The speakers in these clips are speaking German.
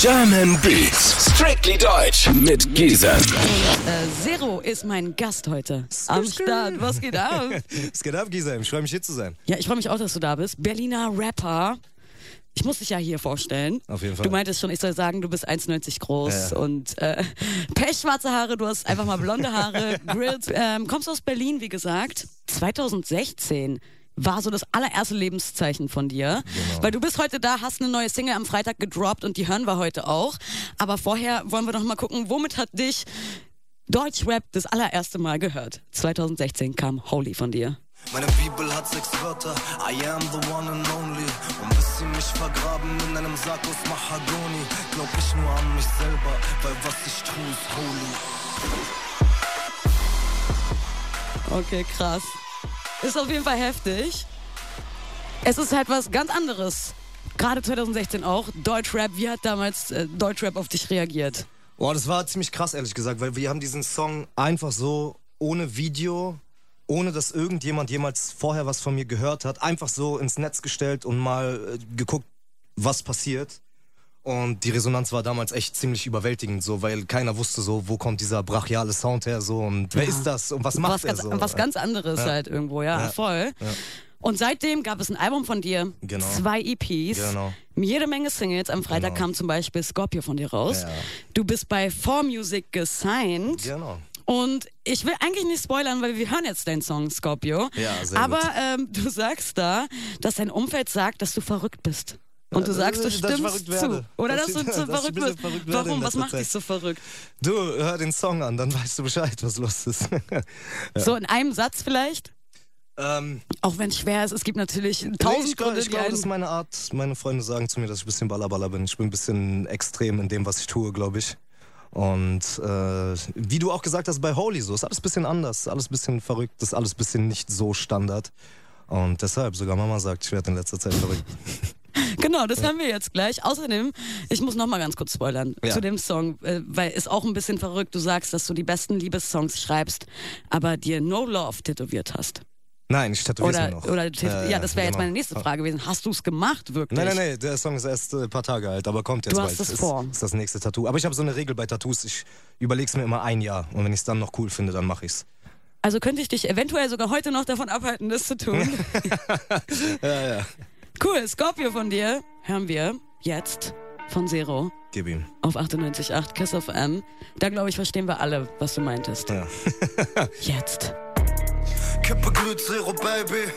German Beats, strictly deutsch mit Giesen. Äh, Zero ist mein Gast heute am Start. Was geht ab? Es geht ab, Gisem. Ich freue mich hier zu sein. Ja, ich freue mich auch, dass du da bist. Berliner Rapper. Ich muss dich ja hier vorstellen. Auf jeden Fall. Du meintest schon, ich soll sagen, du bist 1,90 groß Ja. und äh, pechschwarze Haare, du hast einfach mal blonde Haare, Grills. Ähm, kommst aus Berlin, wie gesagt. 2016 war so das allererste Lebenszeichen von dir. Genau. Weil du bist heute da, hast eine neue Single am Freitag gedroppt und die hören wir heute auch. Aber vorher wollen wir doch mal gucken, womit hat dich Deutschrap das allererste Mal gehört? 2016 kam Holy von dir. Meine Bibel hat sechs Wörter, I am the one and only. Und bis sie mich vergraben in einem Sarg aus Mahagoni, glaub ich nur an mich selber, weil was ich tue ist holy. Okay, krass. Ist auf jeden Fall heftig. Es ist halt was ganz anderes. Gerade 2016 auch. Deutschrap, wie hat damals äh, Deutschrap auf dich reagiert? Boah, das war ziemlich krass, ehrlich gesagt, weil wir haben diesen Song einfach so ohne Video, ohne dass irgendjemand jemals vorher was von mir gehört hat, einfach so ins Netz gestellt und mal äh, geguckt, was passiert. Und die Resonanz war damals echt ziemlich überwältigend, so, weil keiner wusste so, wo kommt dieser brachiale Sound her, so, und wer ist das und was macht was er ganz, so. was ganz anderes Ja. halt irgendwo, ja, Ja. voll. Und seitdem gab es ein Album von dir, Genau. zwei EPs, Genau. jede Menge Singles. Am Freitag Genau. kam zum Beispiel Scorpio von dir raus. Ja. Du bist bei 4Music gesigned. Genau. Und ich will eigentlich nicht spoilern, weil wir hören jetzt deinen Song Scorpio. Ja, sehr Aber gut. ähm, du sagst da, dass dein Umfeld sagt, dass du verrückt bist. Und du Ja, sagst, du ich stimmst zu. Oder Dass dass, du ich- zu dass ich verrückt bist. verrückt Warum? Was macht dich Zeit. so verrückt? Du, hör den Song an, dann weißt du Bescheid, was los ist. So in einem Satz vielleicht? ähm, Auch wenn es schwer ist, es gibt natürlich Nee, tausend ich glaube, Gründe, ich die glaub, das ist meine Art. Meine Freunde sagen zu mir, dass ich ein bisschen Ballerballer bin. Ich bin ein bisschen extrem in dem, was ich tue, glaube ich. Und äh, wie du auch gesagt hast, bei Holy so ist alles ein bisschen anders, alles ein bisschen verrückt, ist alles ein bisschen nicht so Standard. Und deshalb, sogar Mama sagt, ich werde in letzter Zeit verrückt. Genau, das haben wir jetzt gleich. Außerdem, ich muss noch mal ganz kurz spoilern Ja. zu dem Song, äh, weil ist auch ein bisschen verrückt. Du sagst, dass du die besten Liebessongs schreibst, aber dir No Love tätowiert hast. Nein, ich tätowiere mir noch. oder ja, Ja, das wäre jetzt meine nächste Frage gewesen. Hast du es gemacht, wirklich? Nein, nein, nein, der Song ist erst äh, ein paar Tage alt, aber kommt jetzt Du hast bald. es ist, vor. ist das nächste Tattoo. Aber ich habe so eine Regel bei Tattoos, ich überlege es mir immer ein Jahr. Und wenn ich es dann noch cool finde, dann mache ich's. Also könnte ich dich eventuell sogar heute noch davon abhalten, das zu tun. Ja, ja. Cool, Scorpio von dir hören wir jetzt von Zero Gib ihm. auf 98.8 Kiss of M. Da glaube ich, verstehen wir alle, was du meintest. Ja. Jetzt. Kippe glüht Zero, Baby.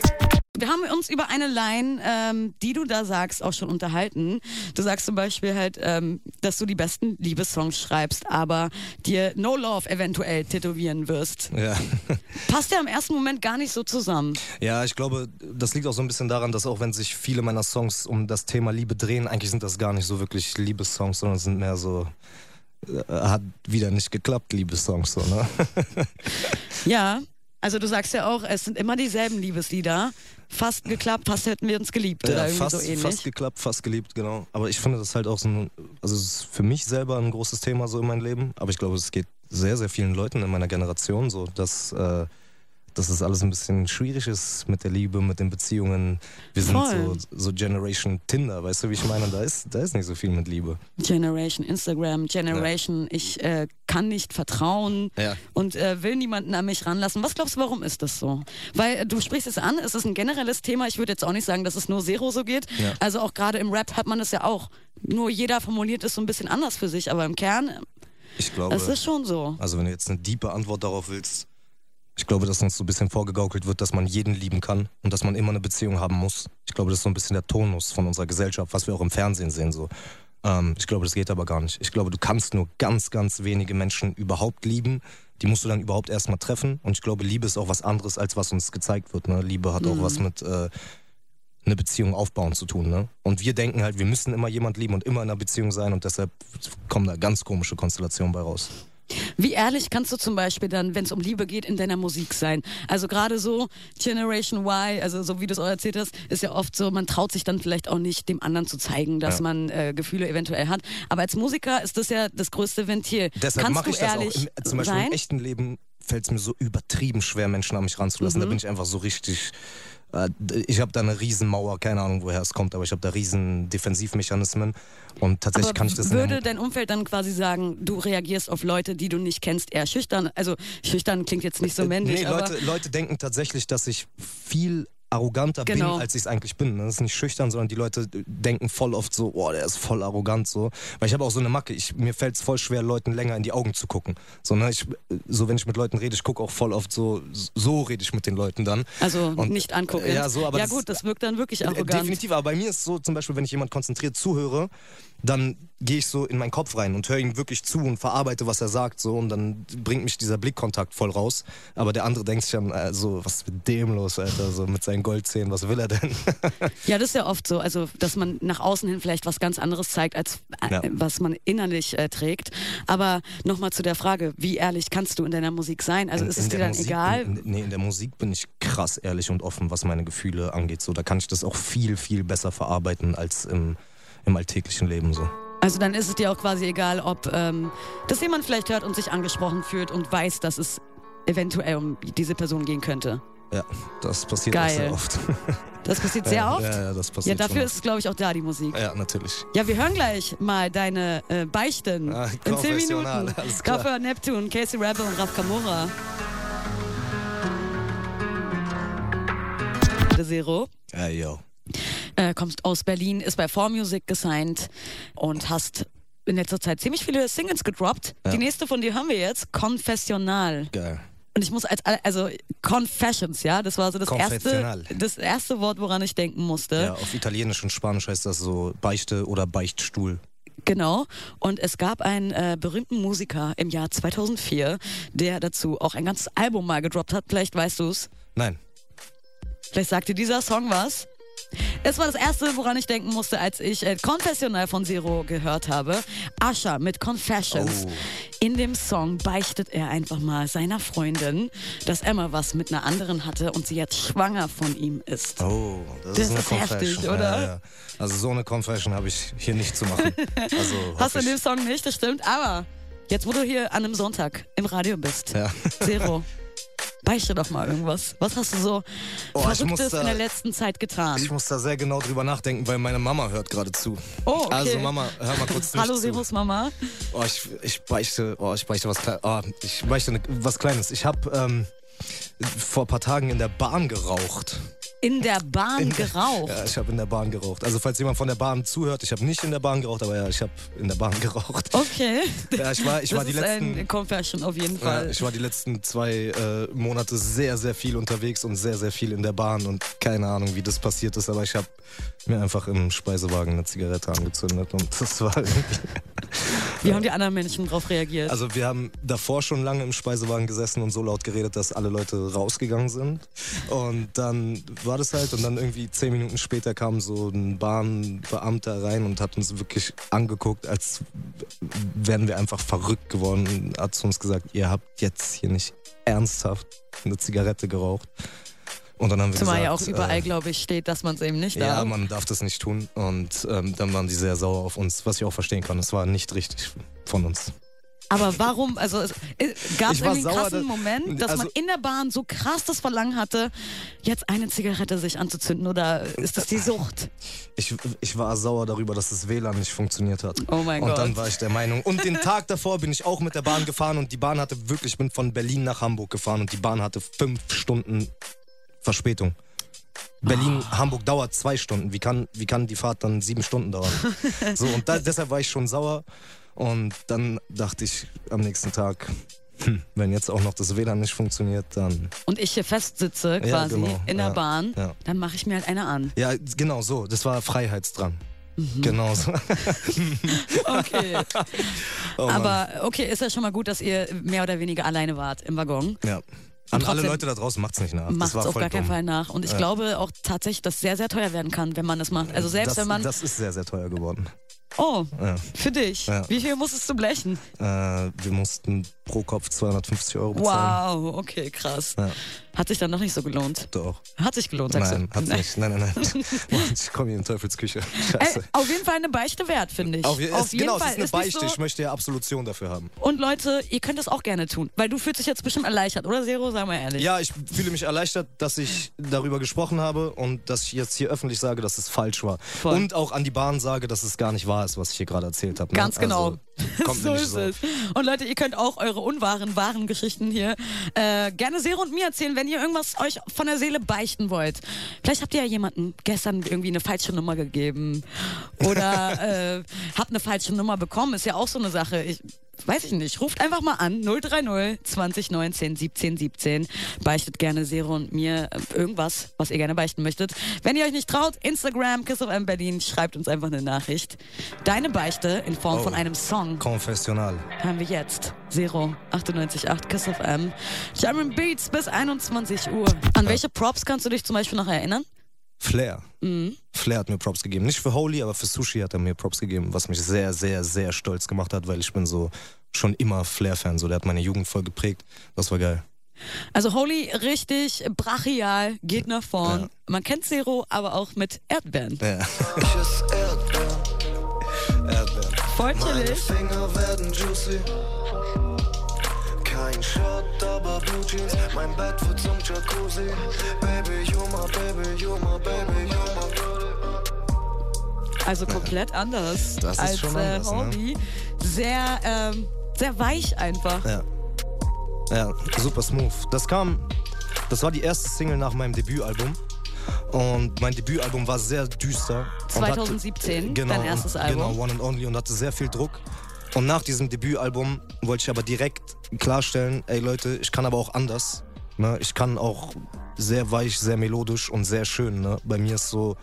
Wir haben uns über eine Line, ähm, die du da sagst, auch schon unterhalten. Du sagst zum Beispiel halt, ähm, dass du die besten Liebessongs schreibst, aber dir No Love eventuell tätowieren wirst. Ja. Passt ja im ersten Moment gar nicht so zusammen. Ja, ich glaube, das liegt auch so ein bisschen daran, dass auch wenn sich viele meiner Songs um das Thema Liebe drehen, eigentlich sind das gar nicht so wirklich Liebessongs, sondern sind mehr so äh, hat wieder nicht geklappt, Liebessongs so, ne? Ja, also du sagst ja auch, es sind immer dieselben Liebeslieder. Fast geklappt, fast hätten wir uns geliebt oder Ja, irgendwie fast, so ähnlich. fast geklappt, fast geliebt, genau. Aber ich finde das halt auch so ein, also es ist für mich selber ein großes Thema so in meinem Leben, aber ich glaube, es geht sehr, sehr vielen Leuten in meiner Generation so, dass äh, dass es alles ein bisschen schwierig ist mit der Liebe, mit den Beziehungen. Wir sind Voll. so, so Generation Tinder, weißt du, wie ich meine? Da ist, da ist nicht so viel mit Liebe. Generation Instagram, Generation, ich äh, kann nicht vertrauen Ja. und äh, will niemanden an mich ranlassen. Was glaubst du, warum ist das so? Weil äh, du sprichst es an, es ist ein generelles Thema. Ich würde jetzt auch nicht sagen, dass es nur Zero so geht. Ja. Also auch gerade im Rap hat man es ja auch. Nur jeder formuliert es so ein bisschen anders für sich, aber im Kern, Ich glaube, es ist schon so. also wenn du jetzt eine diepe Antwort darauf willst, ich glaube, dass uns so ein bisschen vorgegaukelt wird, dass man jeden lieben kann und dass man immer eine Beziehung haben muss. Ich glaube, das ist so ein bisschen der Tonus von unserer Gesellschaft, was wir auch im Fernsehen sehen. So. Ähm, ich glaube, das geht aber gar nicht. Ich glaube, du kannst nur ganz, ganz wenige Menschen überhaupt lieben. Die musst du dann überhaupt erstmal treffen. Und ich glaube, Liebe ist auch was anderes, als was uns gezeigt wird. Ne? Liebe hat auch was mit äh, eine Beziehung aufbauen zu tun. Ne? Und wir denken halt, wir müssen immer jemand lieben und immer in einer Beziehung sein und deshalb kommen da ganz komische Konstellationen bei raus. Wie ehrlich kannst du zum Beispiel dann, wenn es um Liebe geht, in deiner Musik sein? Also gerade so Generation Y, also so wie du es auch erzählt hast, ist ja oft so, man traut sich dann vielleicht auch nicht, dem anderen zu zeigen, dass Ja. man äh, Gefühle eventuell hat. Aber als Musiker ist das ja das größte Ventil. Deshalb kannst mache du ich das auch. ehrlich Im, zum Beispiel sein? im echten Leben fällt es mir so übertrieben schwer, Menschen an mich ranzulassen. Da Mhm. bin ich einfach so richtig ich habe da eine Riesenmauer, keine Ahnung woher es kommt, aber ich habe da riesen Defensivmechanismen und tatsächlich Aber kann ich das würde in, dein Umfeld dann quasi sagen, du reagierst auf Leute, die du nicht kennst, eher schüchtern? Also schüchtern klingt jetzt nicht so männlich, Nee, aber Leute, Leute denken tatsächlich, dass ich viel arroganter Genau. bin, als ich es eigentlich bin. Das ist nicht schüchtern, sondern die Leute denken voll oft so, oh, der ist voll arrogant so. Weil ich habe auch so eine Macke. Ich, mir fällt es voll schwer, Leuten länger in die Augen zu gucken. So, ne, ich, so wenn ich mit Leuten rede, ich gucke auch voll oft so, so rede ich mit den Leuten dann. also Und- nicht angucken. Ja, so, aber ja das- gut, das wirkt dann wirklich Äh, arrogant. Definitiv, aber bei mir ist so, zum Beispiel, wenn ich jemand konzentriert zuhöre, dann gehe ich so in meinen Kopf rein und höre ihm wirklich zu und verarbeite, was er sagt, so und dann bringt mich dieser Blickkontakt voll raus. Aber der andere denkt sich dann, äh, so, was ist mit dem los, Alter, so mit seinen Goldzähnen, was will er denn? Ja, das ist ja oft so, also dass man nach außen hin vielleicht was ganz anderes zeigt, als äh, Ja. was man innerlich äh, trägt. Aber nochmal zu der Frage, wie ehrlich kannst du in deiner Musik sein? Also In- ist in es dir dann Musik, egal? In, nee, in der Musik bin ich krass ehrlich und offen, was meine Gefühle angeht. So, da kann ich das auch viel, viel besser verarbeiten als im, im alltäglichen Leben so. Also dann ist es dir auch quasi egal, ob ähm, das jemand vielleicht hört und sich angesprochen fühlt und weiß, dass es eventuell um diese Person gehen könnte. Ja, das passiert Geil. auch sehr oft. Das passiert sehr ja, oft. Ja, ja, das Ja, passiert dafür schon ist es, glaube ich, auch da die Musik. Ja, natürlich. Ja, wir hören gleich mal deine äh, Beichten Ah, in 10 professional, Minuten. Dafür Neptune, Casey Rebel und Raf Kamora. Zero. Ey, yo. Äh, kommst aus Berlin, ist bei 4Music gesigned und hast in letzter Zeit ziemlich viele Singles gedroppt. Ja. Die nächste von dir hören wir jetzt, Confessional. Geil. Und ich muss als, also Confessions, ja, das war so das erste, das erste Wort, woran ich denken musste. Ja, auf Italienisch und Spanisch heißt das so Beichte oder Beichtstuhl. Genau. Und es gab einen äh, berühmten Musiker im Jahr 2004, der dazu auch ein ganzes Album mal gedroppt hat. Vielleicht weißt du es. Nein. Vielleicht sagt dir dieser Song was. Es war das erste, woran ich denken musste, als ich äh, Confessional von Zero gehört habe. Asha mit Confessions. Oh. In dem Song beichtet er einfach mal seiner Freundin, dass er mal was mit einer anderen hatte und sie jetzt schwanger von ihm ist. Oh, das, Das ist eine ist heftig, Confession. oder? Ja, ja. Also so eine Confession habe ich hier nicht zu machen. Also Hast du den ich. Song nicht, das stimmt. Aber jetzt, wo du hier an einem Sonntag im Radio bist, Ja. Zero, beichte doch mal irgendwas. Was hast du so Oh, Verrücktes da- in der letzten Zeit getan? Ich muss da sehr genau drüber nachdenken, weil meine Mama hört gerade zu. Oh, okay. Also Mama, hör mal kurz Hallo. Zeros Mama. Oh, ich, ich beichte, oh, ich beichte was Kleines. Oh, ich beichte ne, was Kleines. Ich habe ähm, vor ein paar Tagen in der Bahn geraucht. In der Bahn In geraucht. Ja, ich habe in der Bahn geraucht. Also falls jemand von der Bahn zuhört, ich habe nicht in der Bahn geraucht, aber ja, ich habe in der Bahn geraucht. Okay. Ja, ich war, ich war das die ist letzten. ein Confession auf jeden Ja, Fall. ich war die letzten zwei äh, Monate sehr, sehr viel unterwegs und sehr, sehr viel in der Bahn und keine Ahnung, wie das passiert ist, aber ich habe mir einfach im Speisewagen eine Zigarette angezündet und das war irgendwie. Wie haben die anderen Menschen darauf reagiert? Also wir haben davor schon lange im Speisewagen gesessen und so laut geredet, dass alle Leute rausgegangen sind. Und dann war das halt und dann irgendwie zehn Minuten später kam so ein Bahnbeamter rein und hat uns wirklich angeguckt, als wären wir einfach verrückt geworden. Und Hat zu uns gesagt, ihr habt jetzt hier nicht ernsthaft eine Zigarette geraucht. Und dann haben wir Zumal gesagt, ja auch überall, äh, glaube ich, steht, dass man es eben nicht ja, darf. man darf das nicht tun. Und ähm, dann waren die sehr sauer auf uns, was ich auch verstehen kann. Es war nicht richtig von uns. Aber warum, also es gab es irgendwie einen sauer, krassen dass- Moment, dass also- man in der Bahn so krass das Verlangen hatte, jetzt eine Zigarette sich anzuzünden oder ist das die Sucht? Ich, ich war sauer darüber, dass das WLAN nicht funktioniert hat. Oh mein und Gott. dann war ich der Meinung. Und den Tag davor bin ich auch mit der Bahn gefahren und die Bahn hatte wirklich, ich bin von Berlin nach Hamburg gefahren und die Bahn hatte fünf Stunden Verspätung. Berlin, Ah. Hamburg dauert zwei Stunden. Wie kann, wie kann die Fahrt dann sieben Stunden dauern? so, und da, deshalb war ich schon sauer. Und dann dachte ich am nächsten Tag, hm, wenn jetzt auch noch das WLAN nicht funktioniert, dann. Und ich hier festsitze quasi genau, in der ja, Bahn, ja. dann mache ich mir halt eine an. Ja, genau so. Das war Freiheitsdrang. Mhm. Genau so. Okay. Oh. Aber okay, ist ja schon mal gut, dass ihr mehr oder weniger alleine wart im Waggon. Ja. An alle Leute da draußen macht's nicht nach. Macht es auf gar keinen. Fall nach. Und ich Ja. glaube auch tatsächlich, dass es sehr, sehr teuer werden kann, wenn man das macht. Also selbst das, wenn man. Das ist sehr, sehr teuer geworden. Oh, Ja. für dich. Ja. Wie viel musstest du blechen? Äh, wir mussten pro Kopf 250 Euro bezahlen. Wow, okay, krass. Ja. Hat sich dann noch nicht so gelohnt. Doch. Hat sich gelohnt, sagst Nein, du? hat's nicht. Nein, nein, nein. Ich komme hier in Teufelsküche. Ey, Scheiße. auf jeden Fall eine Beichte wert, finde ich. Auf, je- es, jeden genau, Fall. es ist eine Ist Beichte. So, Ich möchte ja Absolution dafür haben. und Leute, ihr könnt das auch gerne tun, weil du fühlst dich jetzt bestimmt erleichtert, oder Zero? Sagen wir ehrlich. Ja, ich fühle mich erleichtert, dass ich darüber gesprochen habe und dass ich jetzt hier öffentlich sage, dass es falsch war. Voll. Und auch an die Bahn sage, dass es gar nicht wahr ist, was ich hier gerade erzählt habe. Ne? Ganz genau. Also, kommt so ist so. es. Und Leute, ihr könnt auch eure unwahren, wahren Geschichten hier äh, gerne Zero und mir erzählen, wenn ihr irgendwas euch von der Seele beichten wollt. Vielleicht habt ihr ja jemanden gestern irgendwie eine falsche Nummer gegeben oder äh, habt eine falsche Nummer bekommen. Ist ja auch so eine Sache. Ich, Weiß ich nicht. Ruft einfach mal an. 030 2019 17 17. Beichtet gerne Zero und mir äh, irgendwas, was ihr gerne beichten möchtet. Wenn ihr euch nicht traut, Instagram, Kiss of M Berlin, schreibt uns einfach eine Nachricht. Deine Beichte in Form Oh. von einem Song Konfessional. haben wir jetzt. Zero 98.8 Kiss of M. German Beats bis 21 Uhr. An welche Props kannst du dich zum Beispiel noch erinnern? Flair. Mhm. Flair hat mir Props gegeben. Nicht für Holy, aber für Sushi hat er mir Props gegeben, was mich sehr, sehr, sehr stolz gemacht hat, weil ich bin so schon immer Flair-Fan. So, der hat meine Jugend voll geprägt. Das war geil. Also Holy richtig brachial, geht nach vorn. Ja. Man kennt Zero, aber auch mit Erdbeeren. Ja. Erdbeeren, Erdbeeren. Voll meine chillig. Finger werden juicy. Kein Shot, aber Blue Jeans. Mein Bett wird zum Jacuzzi. Baby, you my baby, you my baby, you my baby. Also komplett anders Das ist als schon äh, anders, ne? Holy. Sehr, ähm, sehr weich einfach. Ja. Ja, super smooth. Das kam, das war die erste Single nach meinem Debütalbum. Und mein Debütalbum war sehr düster. und hatte- 2017, genau, dein erstes Album. Genau, One and Only und hatte sehr viel Druck. Und nach diesem Debütalbum wollte ich aber direkt klarstellen, ey Leute, ich kann aber auch anders. Ne? Ich kann auch sehr weich, sehr melodisch und sehr schön. Ne? Bei mir ist so,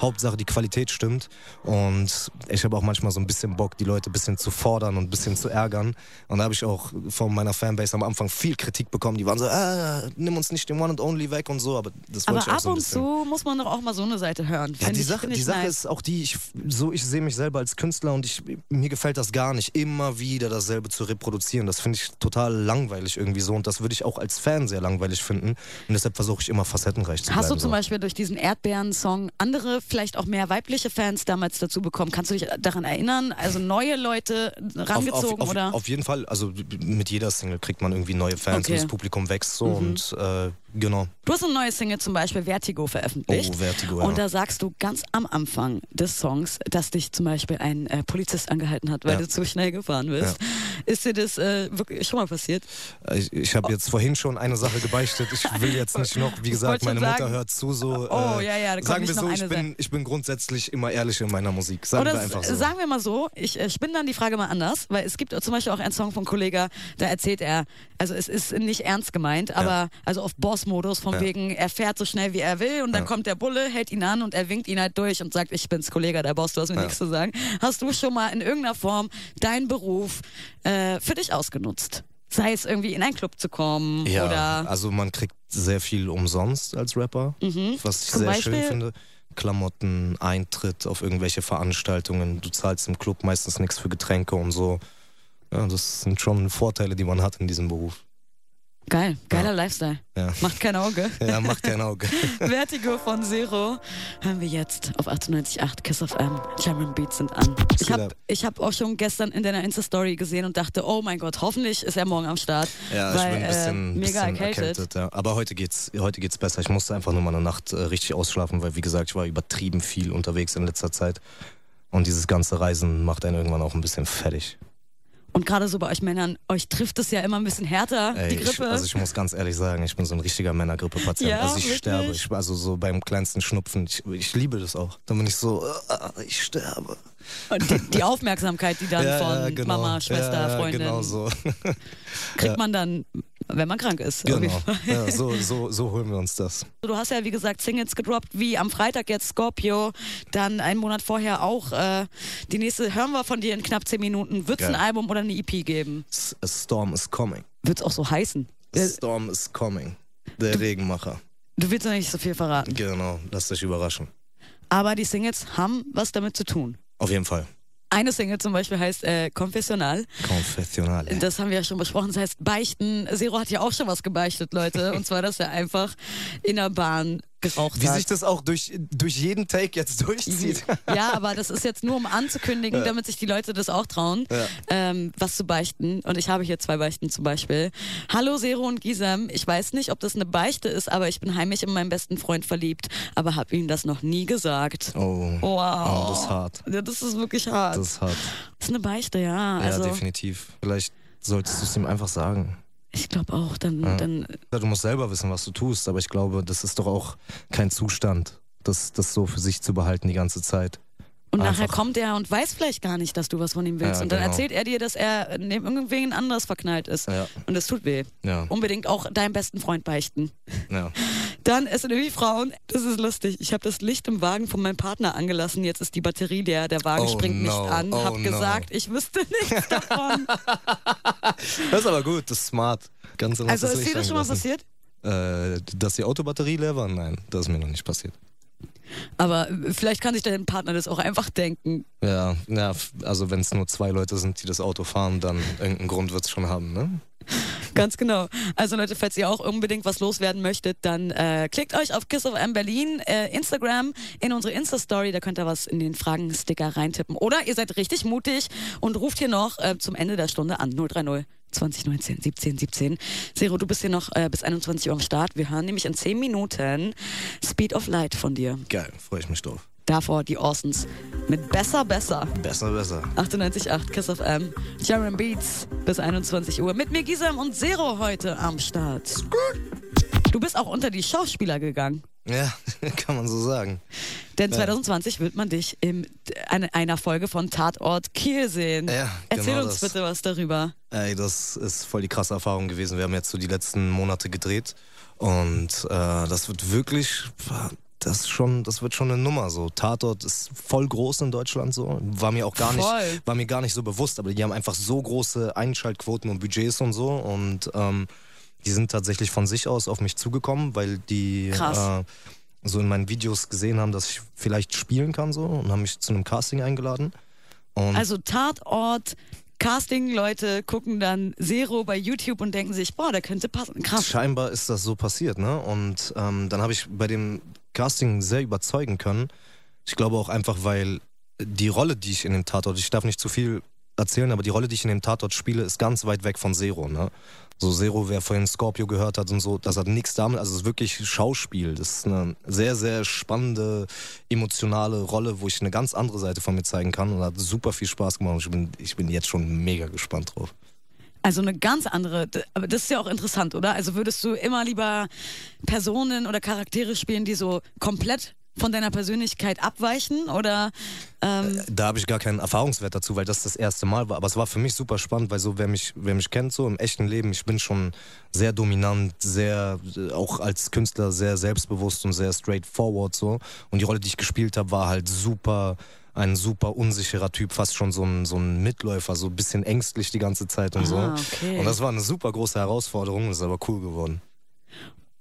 Hauptsache die Qualität stimmt. Und ich habe auch manchmal so ein bisschen Bock, die Leute ein bisschen zu fordern und ein bisschen zu ärgern. Und da habe ich auch von meiner Fanbase am Anfang viel Kritik bekommen. Die waren so, ah, nimm uns nicht den One and Only weg und so. Aber das wollte Aber ich auch ab so ein und bisschen. zu muss man doch auch mal so eine Seite hören. Ja, die ich, Sache, die ich Sache nice. ist auch die, ich, so ich sehe mich selber als Künstler und ich, mir gefällt das gar nicht, immer wieder dasselbe zu reproduzieren. Das finde ich total langweilig irgendwie so und das würde ich auch als Fan sehr langweilig finden. Und deshalb versuche ich immer facettenreich zu Hast du bleiben. zum so. Beispiel durch diesen Erdbeeren-Song andere, vielleicht auch mehr weibliche Fans damals dazu bekommen? Kannst du dich daran erinnern? Also neue Leute rangezogen auf, auf, oder? Auf jeden Fall, also mit jeder Single kriegt man irgendwie neue Fans Okay. Mhm. und das Publikum wächst so und äh, genau. Du hast eine neue Single zum Beispiel Vertigo veröffentlicht. Oh, Vertigo, ja. Und da sagst du ganz am Anfang des Songs, dass dich zum Beispiel ein äh, Polizist angehalten hat, weil Ja. du zu schnell gefahren bist. Ist dir das äh, wirklich schon mal passiert? Ich, ich habe jetzt vorhin schon eine Sache gebeichtet. Ich will jetzt nicht noch, wie gesagt, meine Mutter sagen- hört zu so. Oh, äh, ja, ja, Sagen wir so, ich bin, ich bin grundsätzlich immer ehrlich in meiner Musik. Sagen Oder wir einfach so. sagen wir mal so, ich äh, spinne dann die Frage mal anders, weil es gibt zum Beispiel auch einen Song von Kollega, da erzählt er, also es ist nicht ernst gemeint, aber also auf Boss-Modus von Ja. wegen, er fährt so schnell wie er will und dann Ja. kommt der Bulle, hält ihn an und er winkt ihn halt durch und sagt, ich bin's Kollega, der Boss, du hast mir Ja. nichts zu sagen. Hast du schon mal in irgendeiner Form deinen Beruf äh, für dich ausgenutzt? Sei es irgendwie in einen Club zu kommen Ja, oder also man kriegt sehr viel umsonst als Rapper, was ich Mhm. Zum sehr Beispiel? schön finde. Klamotten, Eintritt auf irgendwelche Veranstaltungen. Du zahlst im Club meistens nichts für Getränke und so. Ja, das sind schon Vorteile, die man hat in diesem Beruf. Geil, geiler Lifestyle. Ja, Macht kein Auge. ja macht kein Auge. Vertigo von Zero hören wir jetzt auf 98.8 Kiss of M. German Beats sind an. Ich habe ab. ich hab auch schon gestern in deiner Insta-Story gesehen und dachte, oh mein Gott, hoffentlich ist er morgen am Start. Ja, weil, ich bin ein bisschen, äh, mega bisschen erkältet. erkältet. ja. Aber heute geht's, heute geht's besser. Ich musste einfach nur mal eine Nacht äh, richtig ausschlafen, weil wie gesagt, ich war übertrieben viel unterwegs in letzter Zeit. Und dieses ganze Reisen macht einen irgendwann auch ein bisschen fertig. Und gerade so bei euch Männern, euch trifft es ja immer ein bisschen härter, Ey, die ich, Grippe. also ich muss ganz ehrlich sagen, ich bin so ein richtiger Männergrippe-Patient. Ja, also ich wirklich? sterbe. Ich, also so beim kleinsten Schnupfen. Ich, ich liebe das auch. Dann bin ich so, äh, ich sterbe. Und die, die Aufmerksamkeit, die dann Ja, von genau. Mama, Schwester, ja, Freundin, Genau so. kriegt man dann, wenn man krank ist. genau. So, so, so holen wir uns das. Du hast ja, wie gesagt, Singles gedroppt, wie am Freitag jetzt Scorpio, dann einen Monat vorher auch. Äh, die nächste hören wir von dir in knapp zehn Minuten. Wird es ein. Album oder eine EP geben? A storm is coming. Wird es auch so heißen? A storm is coming. Der Regenmacher. Du willst noch nicht so viel verraten. Genau, lasst euch überraschen. Aber die Singles haben was damit zu tun. Auf jeden Fall. Eine Single zum Beispiel heißt äh, Confessional. Konfessional. Das haben wir ja schon besprochen. Das heißt Beichten. Zero hat ja auch schon was gebeichtet, Leute. Und zwar, dass er einfach in der Bahn geraucht Wie hat. sich das auch durch, durch jeden Take jetzt durchzieht. Ja, aber das ist jetzt nur um anzukündigen, damit sich die Leute das auch trauen, Ja. ähm, was zu beichten. Und ich habe hier zwei Beichten zum Beispiel. Hallo Zero und Gisem, ich weiß nicht, ob das eine Beichte ist, aber ich bin heimlich in meinen besten Freund verliebt, aber habe ihm das noch nie gesagt. Oh. Wow. Oh, das ist hart. Ja, das ist wirklich hart. Das ist hart. Das ist eine Beichte, ja. Also ja, definitiv. Vielleicht solltest du es ihm einfach sagen. Ich glaube auch, dann, Ja. dann Du musst selber wissen, was du tust, aber ich glaube, das ist doch auch kein Zustand, das, das so für sich zu behalten die ganze Zeit. Und nachher Einfach. kommt er und weiß vielleicht gar nicht, dass du was von ihm willst. Ja, und dann genau. erzählt er dir, dass er neben irgendwen anders verknallt ist. Ja. Und das tut weh. Ja, Unbedingt auch deinem besten Freund beichten. ja. Dann, es sind irgendwie Frauen, das ist lustig. Ich habe das Licht im Wagen von meinem Partner angelassen. Jetzt ist die Batterie leer. Der Wagen Oh springt no, nicht an. oh hab no. gesagt, ich wüsste nichts davon. Das ist aber gut, das ist smart. Ganz also ist dir das schon mal passiert? Äh, dass die Autobatterie leer war? Nein, das ist mir noch nicht passiert. Aber äh, vielleicht kann sich dein Partner das auch einfach denken. Ja, ja also wenn es nur zwei Leute sind, die das Auto fahren, dann irgendeinen Grund wird es schon haben, ne? Ganz genau. Also Leute, falls ihr auch unbedingt was loswerden möchtet, dann äh, klickt euch auf Kiss of M Berlin, äh, Instagram, in unsere Insta-Story, da könnt ihr was in den Fragensticker reintippen. Oder ihr seid richtig mutig und ruft hier noch äh, zum Ende der Stunde an 030 2019 17 17. Zero, du bist hier noch äh, bis 21 Uhr am Start. Wir hören nämlich in 10 Minuten Speed of Light von dir. Geil, freue ich mich drauf. Davor die Orsons mit Besser, Besser. Besser, besser. 98.8 Kiss of M. Sharon Beats bis 21 Uhr. Mit mir Gisam und Zero heute am Start. Du bist auch unter die Schauspieler gegangen. Ja, kann man so sagen. Denn Ja. 2020 wird man dich in eine- einer Folge von Tatort Kiel sehen. Ja, Erzähl genau uns das. bitte was darüber. Ey, das ist voll die krasse Erfahrung gewesen. Wir haben jetzt so die letzten Monate gedreht und äh, das wird wirklich, das ist schon, das wird schon eine Nummer so. Tatort ist voll groß in Deutschland so. War mir auch gar nicht, Voll. war mir gar nicht so bewusst, aber die haben einfach so große Einschaltquoten und Budgets und so und ähm, die sind tatsächlich von sich aus auf mich zugekommen, weil die äh, so in meinen Videos gesehen haben, dass ich vielleicht spielen kann so und haben mich zu einem Casting eingeladen. Und Also Tatort, Casting-Leute gucken dann Zero bei YouTube und denken sich, boah, der könnte passen. Krass. Scheinbar ist das so passiert, ne? Und ähm, dann habe ich bei dem Casting sehr überzeugen können. Ich glaube auch einfach, weil die Rolle, die ich in dem Tatort, ich darf nicht zu viel erzählen, aber die Rolle, die ich in dem Tatort spiele, ist ganz weit weg von Zero, ne? So Zero, wer vorhin Scorpio gehört hat und so, das hat nichts damit, also es ist wirklich Schauspiel. Das ist eine sehr, sehr spannende, emotionale Rolle, wo ich eine ganz andere Seite von mir zeigen kann und hat super viel Spaß gemacht. Ich bin, ich bin jetzt schon mega gespannt drauf. Also eine ganz andere, aber das ist ja auch interessant, oder? Also würdest du immer lieber Personen oder Charaktere spielen, die so komplett von deiner Persönlichkeit abweichen oder ähm, Da habe ich gar keinen Erfahrungswert dazu, weil das das erste Mal war. Aber es war für mich super spannend, weil so wer mich, wer mich kennt so im echten Leben, ich bin schon sehr dominant, sehr äh, auch als Künstler sehr selbstbewusst und sehr straightforward so. Und die Rolle, die ich gespielt habe, war halt super ein super unsicherer Typ, fast schon so ein, so ein Mitläufer, so ein bisschen ängstlich die ganze Zeit und Ah, so. okay. Und das war eine super große Herausforderung, ist aber cool geworden.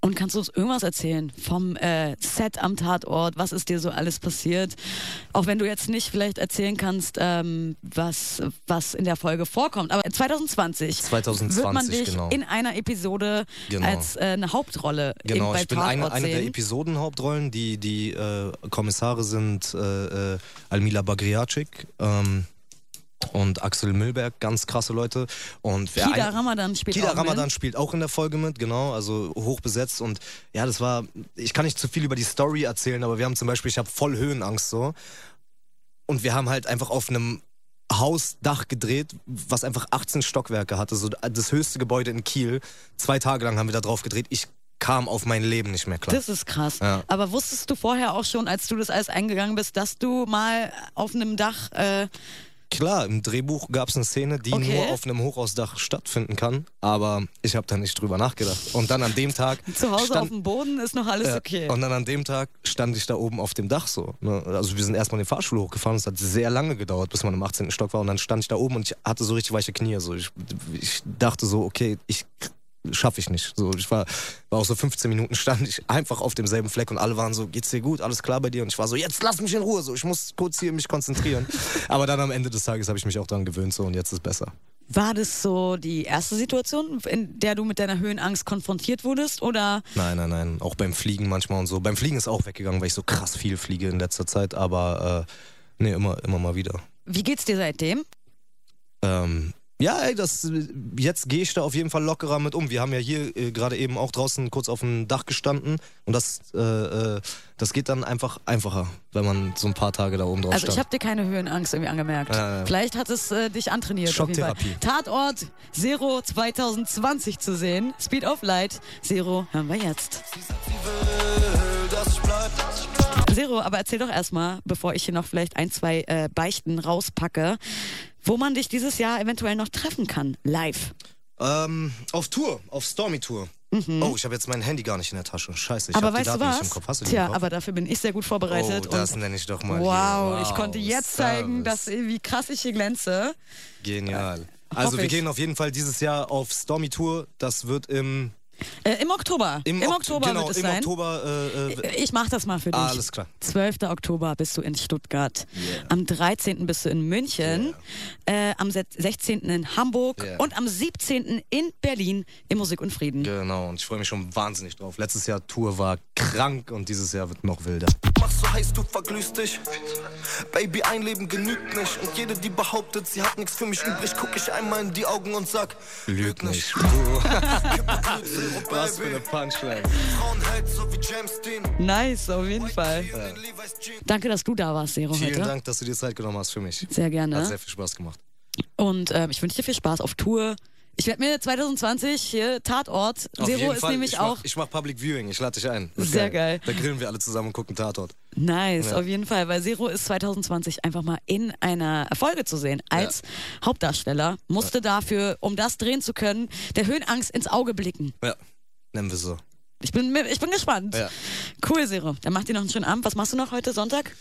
Und kannst du uns irgendwas erzählen vom äh, Set am Tatort? Was ist dir so alles passiert? Auch wenn du jetzt nicht vielleicht erzählen kannst, ähm, was, was in der Folge vorkommt. Aber 2020, 2020, wird man dich genau. in einer Episode Genau. als äh, eine Hauptrolle Genau, in, ich bin Tatort eine, eine der. Episodenhauptrollen. Die, die äh, Kommissare sind äh, äh, Almila Bagriacic ähm, und Axel Milberg, ganz krasse Leute. Und wer Kida ein- Ramadan spielt Kida auch Ramadan mit. spielt auch in der Folge mit, genau, also hoch besetzt und ja, das war, ich kann nicht zu viel über die Story erzählen, aber wir haben zum Beispiel, ich habe voll Höhenangst so und wir haben halt einfach auf einem Hausdach gedreht, was einfach 18 Stockwerke hatte, so das höchste Gebäude in Kiel. Zwei Tage lang haben wir da drauf gedreht. Ich kam auf mein Leben nicht mehr klar. Das ist krass. Ja. Aber wusstest du vorher auch schon, als du das alles eingegangen bist, dass du mal auf einem Dach äh, Klar, im Drehbuch gab es eine Szene, die Okay. nur auf einem Hochhausdach stattfinden kann, aber ich habe da nicht drüber nachgedacht. Und dann an dem Tag zu Hause stand, auf dem Boden ist noch alles okay. Und dann an dem Tag stand ich da oben auf dem Dach so. Ne? Also wir sind erstmal in den Fahrstuhl hochgefahren. Es hat sehr lange gedauert, bis man im 18. Stock war. Und dann stand ich da oben und ich hatte so richtig weiche Knie. So. Ich, ich dachte so, okay, ich schaffe ich nicht. So, ich war, war auch so 15 Minuten stand ich einfach auf demselben Fleck und alle waren so, geht's dir gut, alles klar bei dir? Und ich war so, jetzt lass mich in Ruhe, so, ich muss kurz hier mich konzentrieren. Aber dann am Ende des Tages habe ich mich auch dran gewöhnt so und jetzt ist besser. War das so die erste Situation, in der du mit deiner Höhenangst konfrontiert wurdest? Oder Nein, nein, nein. Auch beim Fliegen manchmal und so. Beim Fliegen ist auch weggegangen, weil ich so krass viel fliege in letzter Zeit, aber äh, nee, immer, immer mal wieder. wie geht's dir seitdem? Ähm, ja, ey, das, jetzt gehe ich da auf jeden Fall lockerer mit um. Wir haben ja hier äh, gerade eben auch draußen kurz auf dem Dach gestanden und das, äh, äh, das geht dann einfach einfacher, wenn man so ein paar Tage da oben drauf Also ich stand. habe dir keine Höhenangst irgendwie angemerkt. Ja, ja. Vielleicht hat es äh, dich antrainiert. Schocktherapie. Tatort Zero 2020 zu sehen. Speed of Light. Zero hören wir jetzt. dass ich bleib. Zero, aber erzähl doch erstmal, bevor ich hier noch vielleicht ein, zwei äh, Beichten rauspacke, wo man dich dieses Jahr eventuell noch treffen kann. Live. Ähm, auf Tour, auf Stormy Tour. Oh, ich habe jetzt mein Handy gar nicht in der Tasche. Scheiße, ich Mhm. habe die Daten nicht was? im Kopf. Hast du die Tja, im Kopf? aber dafür bin ich sehr gut vorbereitet. oh, das und nenne ich doch mal wow, hier. ich konnte jetzt zeigen, dass, Service. wie krass ich hier glänze. Genial. hoffe Also wir ich. gehen auf jeden Fall dieses Jahr auf Stormy Tour. Das wird im, Äh, Im Oktober. Im, Okt- Oktober genau, wird es im sein. Oktober. Äh, äh, Ich mach das mal für dich. Alles klar. 12. Oktober bist du in Stuttgart. Am 13. bist du in München. Äh, am se- 16. in Hamburg. Yeah. Und am 17. in Berlin im Musik und Frieden. Genau, und ich freue mich schon wahnsinnig drauf. Letztes Jahr Tour war krank und dieses Jahr wird noch wilder. Machst so heiß, du verglühst dich. Baby, ein Leben genügt nicht. Und jede, die behauptet, sie hat nichts für mich übrig, guck ich einmal in die Augen und sag, Lüg nicht. Was für eine Punchline. Frauen hält so wie James Dean. Nice, auf jeden Fall. Jeans. Danke, dass du da warst, Sero, Vielen heute. Dank, dass du dir Zeit genommen hast für mich. Sehr Hat gerne. sehr viel Spaß gemacht. Und ähm, ich wünsche dir viel Spaß auf Tour. Ich werde mir 2020 hier Tatort. Auf Zero ist Fall. nämlich ich auch Mach, ich mach Public Viewing, ich lade dich ein. Sehr geil. Da grillen wir alle zusammen und gucken Tatort. Nice, Ja. auf jeden Fall, weil Zero ist 2020 einfach mal in einer Folge zu sehen als Hauptdarsteller. Musste dafür, um das drehen zu können, der Höhenangst ins Auge blicken. Ja, nennen wir so. Ich bin, ich bin gespannt. Ja. Cool, Zero. Dann macht ihr noch einen schönen Abend. Was machst du noch heute Sonntag?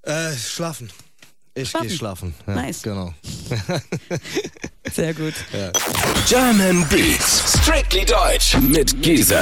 Äh, schlafen. Ich Schlafen. gehe schlafen. Ja, Nice. Genau. Sehr gut. German Beats. Strictly Deutsch mit Giesen.